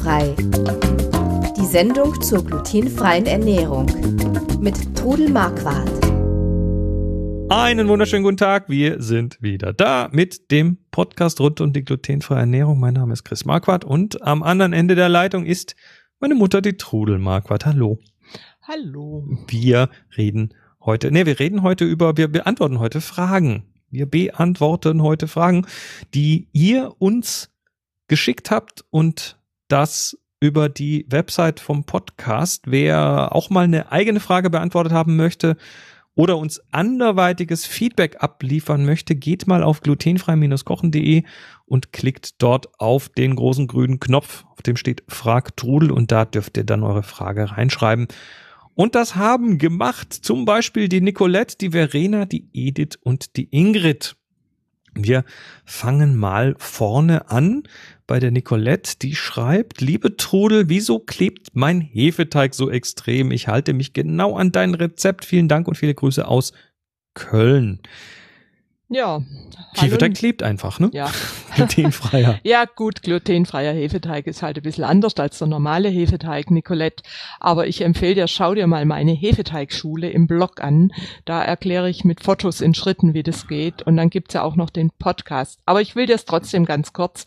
Glutenfrei. Die Sendung zur glutenfreien Ernährung mit Trudel Marquardt. Einen wunderschönen guten Tag. Wir sind wieder da mit dem Podcast rund um die glutenfreie Ernährung. Mein Name ist Chris Marquardt und am anderen Ende der Leitung ist meine Mutter, die Trudel Marquardt. Hallo. Hallo. Wir reden heute, nee, wir reden heute über, wir beantworten heute Fragen. Wir beantworten heute Fragen, die ihr uns geschickt habt und das über die Website vom Podcast. Wer auch mal eine eigene Frage beantwortet haben möchte oder uns anderweitiges Feedback abliefern möchte, geht mal auf glutenfrei-kochen.de und klickt dort auf den großen grünen Knopf, auf dem steht Frag Trudel und da dürft ihr dann eure Frage reinschreiben. Und das haben gemacht zum Beispiel die Nicolette, die Verena, die Edith und die Ingrid. Wir fangen mal vorne an bei der Nicolette, die schreibt, liebe Trudel, wieso klebt mein Hefeteig so extrem? Ich halte mich genau an dein Rezept. Vielen Dank und viele Grüße aus Köln. Ja. Hefeteig klebt einfach, ne? Ja. Glutenfreier. ja, gut, glutenfreier Hefeteig ist halt ein bisschen anders als der normale Hefeteig, Nicolette. Aber ich empfehle dir, schau dir mal meine Hefeteigschule im Blog an. Da erkläre ich mit Fotos in Schritten, wie das geht. Und dann gibt's ja auch noch den Podcast. Aber ich will dir es trotzdem ganz kurz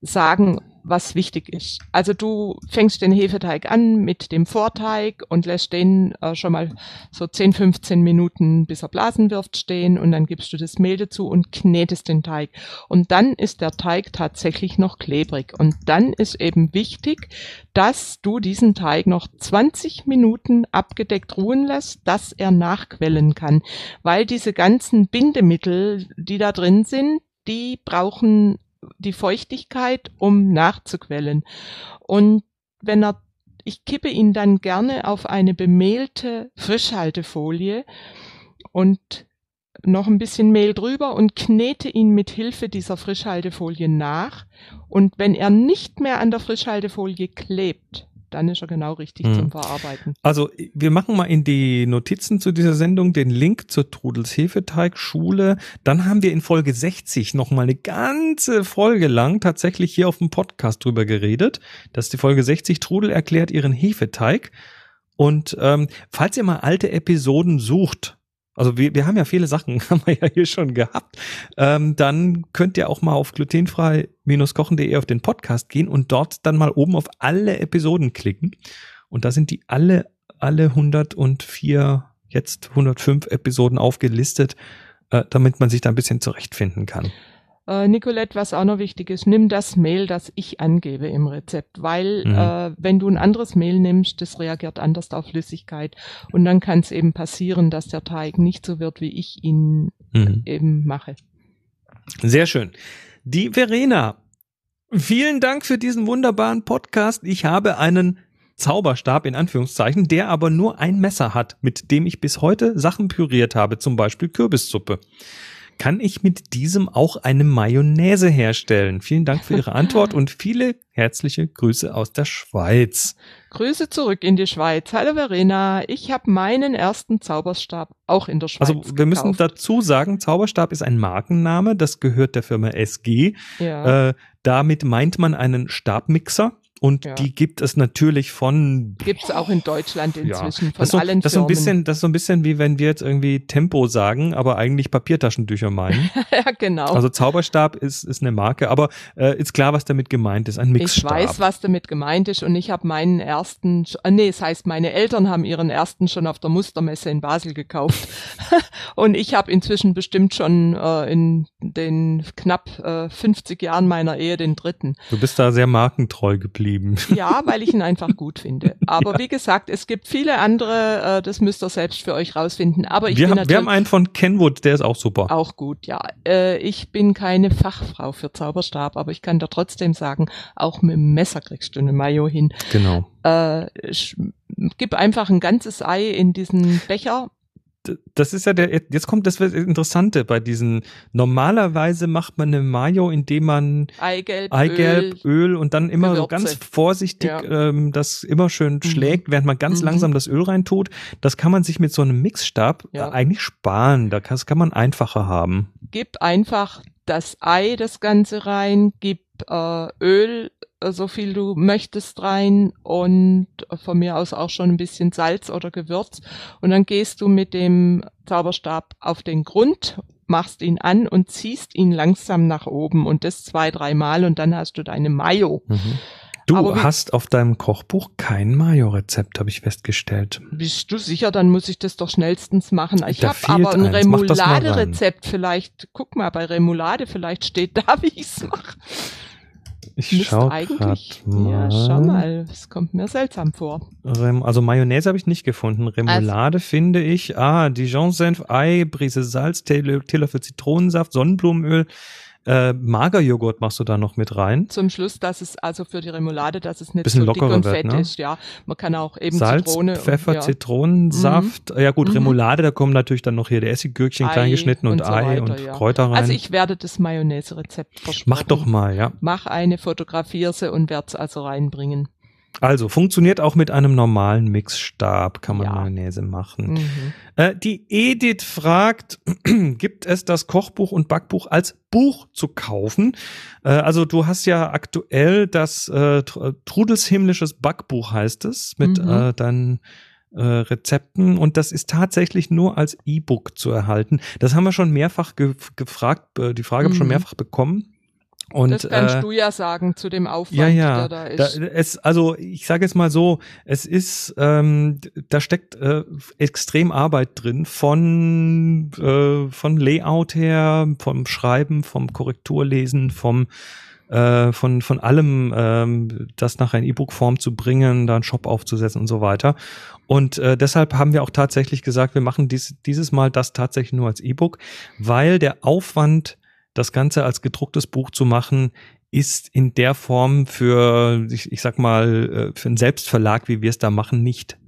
sagen, was wichtig ist. Also du fängst den Hefeteig an mit dem Vorteig und lässt den äh, schon mal so 10, 15 Minuten, bis er Blasen wirft, stehen und dann gibst du das Mehl dazu und knetest den Teig. Und dann ist der Teig tatsächlich noch klebrig. Und dann ist eben wichtig, dass du diesen Teig noch 20 Minuten abgedeckt ruhen lässt, dass er nachquellen kann. Weil diese ganzen Bindemittel, die da drin sind, die brauchen die Feuchtigkeit, um nachzuquellen. Und wenn er, ich kippe ihn dann gerne auf eine bemehlte Frischhaltefolie und noch ein bisschen Mehl drüber und knete ihn mit Hilfe dieser Frischhaltefolie nach. Und wenn er nicht mehr an der Frischhaltefolie klebt, dann ist er genau richtig hm. zum Verarbeiten. Also wir machen mal in die Notizen zu dieser Sendung den Link zur Trudels Hefeteigschule. Dann haben wir in Folge 60 nochmal eine ganze Folge lang tatsächlich hier auf dem Podcast drüber geredet. Das ist die Folge 60. Trudel erklärt ihren Hefeteig. Und ähm, falls ihr mal alte Episoden sucht, also wir, wir haben ja viele Sachen, haben wir ja hier schon gehabt. Ähm, dann könnt ihr auch mal auf glutenfrei-kochen.de auf den Podcast gehen und dort dann mal oben auf alle Episoden klicken. Und da sind die alle, alle 104, jetzt 105 Episoden aufgelistet, äh, damit man sich da ein bisschen zurechtfinden kann. Äh, Nicolette, was auch noch wichtig ist, nimm das Mehl, das ich angebe im Rezept, weil mhm. äh, wenn du ein anderes Mehl nimmst, das reagiert anders auf Flüssigkeit und dann kann es eben passieren, dass der Teig nicht so wird, wie ich ihn mhm. eben mache. Sehr schön. Die Verena, vielen Dank für diesen wunderbaren Podcast. Ich habe einen Zauberstab in Anführungszeichen, der aber nur ein Messer hat, mit dem ich bis heute Sachen püriert habe, zum Beispiel Kürbissuppe kann ich mit diesem auch eine Mayonnaise herstellen? Vielen Dank für Ihre Antwort und viele herzliche Grüße aus der Schweiz. Grüße zurück in die Schweiz. Hallo Verena, ich habe meinen ersten Zauberstab auch in der Schweiz. Also wir müssen dazu sagen, Zauberstab ist ein Markenname, das gehört der Firma SG. Ja. Äh, damit meint man einen Stabmixer. Und ja. die gibt es natürlich von. Gibt es auch in Deutschland inzwischen ja. von das so, allen das Firmen. So ein bisschen, das ist so ein bisschen wie wenn wir jetzt irgendwie Tempo sagen, aber eigentlich Papiertaschentücher meinen. ja, genau. Also Zauberstab ist, ist eine Marke, aber äh, ist klar, was damit gemeint ist. Ein Mixstab. Ich weiß, was damit gemeint ist und ich habe meinen ersten, äh, nee, es das heißt, meine Eltern haben ihren ersten schon auf der Mustermesse in Basel gekauft. und ich habe inzwischen bestimmt schon äh, in den knapp äh, 50 Jahren meiner Ehe den dritten. Du bist da sehr markentreu geblieben geblieben. Ja, weil ich ihn einfach gut finde. Aber ja. wie gesagt, es gibt viele andere, äh, das müsst ihr selbst für euch rausfinden. Aber ich wir, bin haben, wir haben einen von Kenwood, der ist auch super. Auch gut, ja. Äh, ich bin keine Fachfrau für Zauberstab, aber ich kann da trotzdem sagen, auch mit dem Messer kriegst du eine Mayo hin. Genau. Äh, gib einfach ein ganzes Ei in diesen Becher das ist ja der, jetzt kommt das Interessante bei diesen, normalerweise macht man eine Mayo, indem man Eigelb, Eigelb Öl, Öl, und dann immer Gewürze. so ganz vorsichtig ja. ähm, das immer schön mhm. schlägt, während man ganz mhm. langsam das Öl reintut. Das kann man sich mit so einem Mixstab ja. eigentlich sparen. Das kann man einfacher haben. Gib einfach das Ei das Ganze rein, gib äh, Öl, äh, so viel du möchtest rein und von mir aus auch schon ein bisschen Salz oder Gewürz. Und dann gehst du mit dem Zauberstab auf den Grund, machst ihn an und ziehst ihn langsam nach oben und das zwei, dreimal und dann hast du deine Mayo. Mhm. Du hast auf deinem Kochbuch kein Mayo-Rezept, habe ich festgestellt. Bist du sicher? Dann muss ich das doch schnellstens machen. Ich habe aber ein Remoulade-Rezept. Vielleicht, guck mal, bei Remoulade, vielleicht steht da, wie ich's mache. Ich schau eigentlich. Mal. Ja, schau mal. Es kommt mir seltsam vor. Also Mayonnaise habe ich nicht gefunden. Remoulade also, finde ich. Ah, Dijon-Senf, Ei, Brise Salz, Teelöffel Zitronensaft, Sonnenblumenöl, äh, Magerjoghurt machst du da noch mit rein. Zum Schluss, dass es also für die Remoulade, dass es nicht Bisschen so dick und fett wird, ne? ist. Ja, man kann auch eben Salz, Zitrone, Pfeffer, und, ja. Zitronensaft. Ja gut, Mhm. Remoulade, da kommen natürlich dann noch hier der Essiggürkchen Ei klein geschnitten und, und so Ei weiter, und ja. Kräuter rein. Also ich werde das Mayonnaise-Rezept versprechen. Mach doch mal, ja. Mach eine, fotografiere sie und werde es also reinbringen. Also funktioniert auch mit einem normalen Mixstab, kann man Ja. Mayonnaise machen. Mhm. Äh, die Edith fragt, gibt es das Kochbuch und Backbuch als Buch zu kaufen? Äh, also du hast ja aktuell das äh, Tr- Trudels himmlisches Backbuch heißt es, mit Mhm. äh, deinen äh, Rezepten und das ist tatsächlich nur als E-Book zu erhalten. Das haben wir schon mehrfach ge gefragt, äh, die Frage haben wir schon Mhm. mehrfach bekommen. Und, das kannst äh, du ja sagen zu dem Aufwand, ja, ja. der da Da, ist. es, also ich sage jetzt mal so, es ist, ähm, da steckt äh, extrem Arbeit drin von äh, von Layout her, vom Schreiben, vom Korrekturlesen, vom äh, von von allem, ähm, das nachher in E-Book-Form zu bringen, da einen Shop aufzusetzen und so weiter. Und äh, deshalb haben wir auch tatsächlich gesagt, wir machen dies, dieses Mal das tatsächlich nur als E-Book, weil der Aufwand, das Ganze als gedrucktes Buch zu machen, ist in der Form für, ich, ich sag mal, äh, für einen Selbstverlag, wie wir es da machen, nicht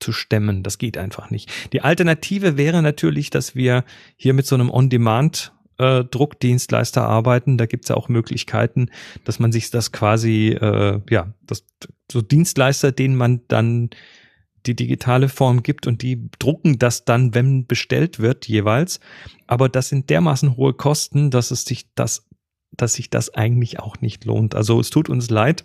zu stemmen. Das geht einfach nicht. Die Alternative wäre natürlich, dass wir hier mit so einem On-Demand äh, Druckdienstleister arbeiten. Da gibt's ja auch Möglichkeiten, dass man sich das quasi, äh, ja, das, so Dienstleister, denen man dann die digitale Form gibt und die drucken das dann, wenn bestellt wird, jeweils. Aber das sind dermaßen hohe Kosten, dass es sich das, dass sich das eigentlich auch nicht lohnt. Also es tut uns leid.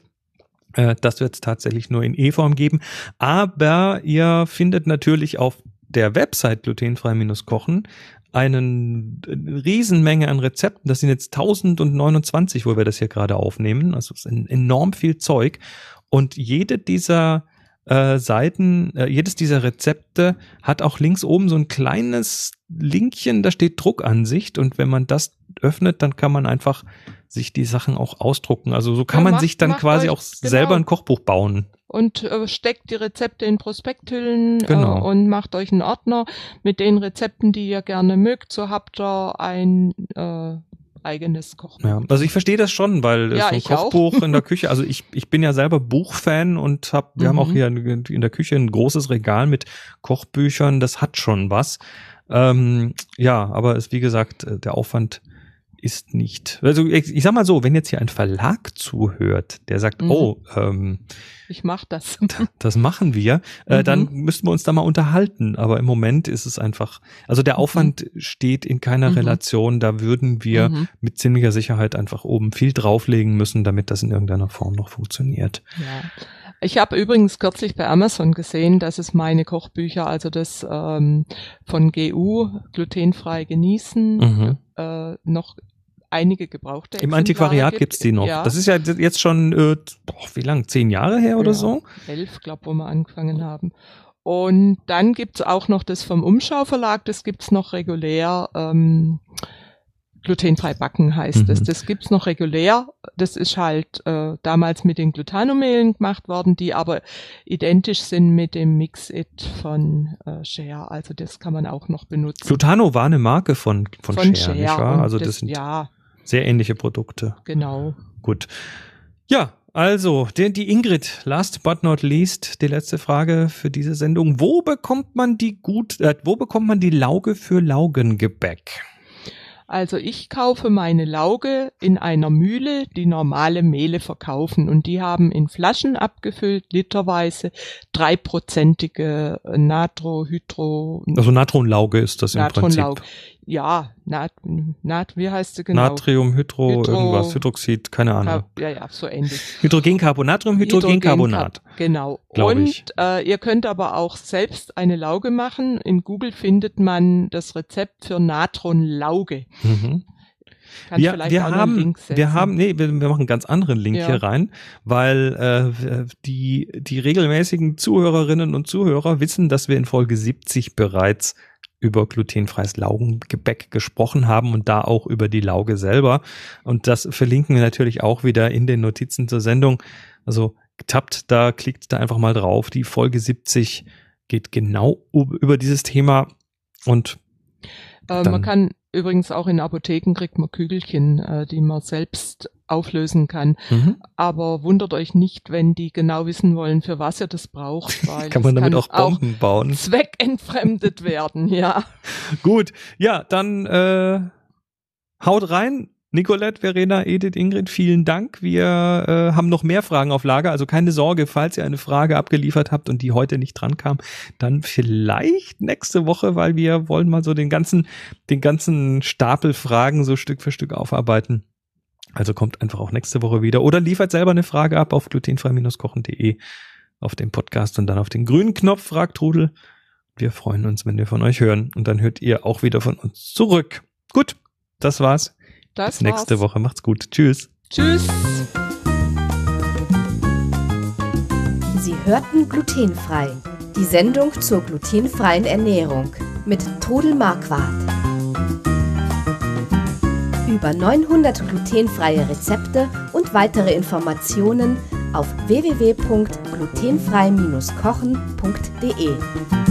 Äh, das wird es tatsächlich nur in E-Form geben. Aber ihr findet natürlich auf der Website glutenfrei-kochen einen eine Riesenmenge an Rezepten. Das sind jetzt 1029, wo wir das hier gerade aufnehmen. Also es ist enorm viel Zeug. Und jede dieser äh, Seiten, äh, jedes dieser Rezepte hat auch links oben so ein kleines Linkchen, da steht Druckansicht und wenn man das öffnet, dann kann man einfach sich die Sachen auch ausdrucken. Also so kann Ja, man macht- sich dann quasi euch- auch genau. selber ein Kochbuch bauen. und äh, steckt die Rezepte in Prospekthüllen Genau. äh, und macht euch einen Ordner mit den Rezepten, die ihr gerne mögt. So habt ihr ein äh, eigenes Kochbuch. Ja, also ich verstehe das schon, weil Ja, so ein ich auch. Kochbuch in der Küche, also ich, ich bin ja selber Buchfan und hab, wir haben Mhm. auch hier in in der Küche ein großes Regal mit Kochbüchern, das hat schon was. Ähm, ja, aber es, wie gesagt, äh, der Aufwand ist nicht. Also ich, ich sag mal so, wenn jetzt hier ein Verlag zuhört, der sagt, Mhm. oh, ähm, Ich mach das. das machen wir, äh, Mhm. dann müssten wir uns da mal unterhalten. Aber im Moment ist es einfach, also der Aufwand steht in keiner Mhm. Relation. Da würden wir Mhm. mit ziemlicher Sicherheit einfach oben viel drauflegen müssen, damit das in irgendeiner Form noch funktioniert. Ja. Ich habe übrigens kürzlich bei Amazon gesehen, dass es meine Kochbücher, also das ähm, von GU glutenfrei genießen, Mhm. äh, noch einige gebrauchte Im Antiquariat gibt. gibt's die noch. Ja, Das ist ja jetzt schon, äh, boah, wie lang? Zehn Jahre her oder Ja. so? elf, glaube wo wir angefangen haben. Und dann gibt's auch noch das vom Umschau Verlag, das gibt's noch regulär. Ähm, glutenfrei backen heißt es. Mhm. Das gibt's noch regulär. Das ist halt äh, damals mit den Glutanomehlen gemacht worden, die aber identisch sind mit dem Mix-It von äh, Share. Also das kann man auch noch benutzen. Glutano war eine Marke von, von, Share, nicht wahr? Also das, sind ja, sehr ähnliche Produkte. genau. Gut. Ja, also, die, die Ingrid, last but not least, die letzte Frage für diese Sendung. Wo bekommt man die gut, äh, wo bekommt man die Lauge für Laugengebäck? Also ich kaufe meine Lauge in einer Mühle, die normale Mehle verkaufen und die haben in Flaschen abgefüllt, literweise, dreiprozentige Natro, Hydro, Also Natronlauge ist das im. Prinzip. Ja, Nat, Nat, wie heißt sie genau? Natrium, Hydro, Hydro- irgendwas, Hydroxid, keine Ahnung. Ja, ja, so ähnlich. Hydrogencarbonat. Hydrogencarbonat, Genau. Und ich. Äh, ihr könnt aber auch selbst eine Lauge machen. In Google findet man das Rezept für Natronlauge. Mhm. Kannst Wir, haben, wir haben, nee, wir, wir machen einen ganz anderen Link Ja. hier rein, weil äh, die, die regelmäßigen Zuhörerinnen und Zuhörer wissen, dass wir in Folge 70 bereits über glutenfreies Laugengebäck gesprochen haben und da auch über die Lauge selber. Und das verlinken wir natürlich auch wieder in den Notizen zur Sendung. Also tappt da, klickt da einfach mal drauf. Die Folge 70 geht genau über dieses Thema und Äh, man kann übrigens auch in Apotheken kriegt man Kügelchen, äh, die man selbst auflösen kann. mhm. Aber wundert euch nicht, wenn die genau wissen wollen, für was ihr das braucht, weil kann man damit auch Bomben bauen. zweckentfremdet werden, ja. Gut, ja, dann äh, haut rein. Nicolette, Verena, Edith, Ingrid, vielen Dank. Wir äh, haben noch mehr Fragen auf Lager. Also keine Sorge, falls ihr eine Frage abgeliefert habt und die heute nicht dran kam, dann vielleicht nächste Woche, weil wir wollen mal so den ganzen, den ganzen Stapel Fragen so Stück für Stück aufarbeiten. Also kommt einfach auch nächste Woche wieder oder liefert selber eine Frage ab auf glutenfrei-kochen.de auf dem Podcast und dann auf den grünen Knopf fragt Trudel. Wir freuen uns, wenn wir von euch hören und dann hört ihr auch wieder von uns zurück. Gut, das war's. Das Bis nächste war's. Woche. Macht's gut. Tschüss. Tschüss. Sie hörten glutenfrei. Die Sendung zur glutenfreien Ernährung mit Todel Marquardt. Über 900 glutenfreie Rezepte und weitere Informationen auf www.glutenfrei-kochen.de.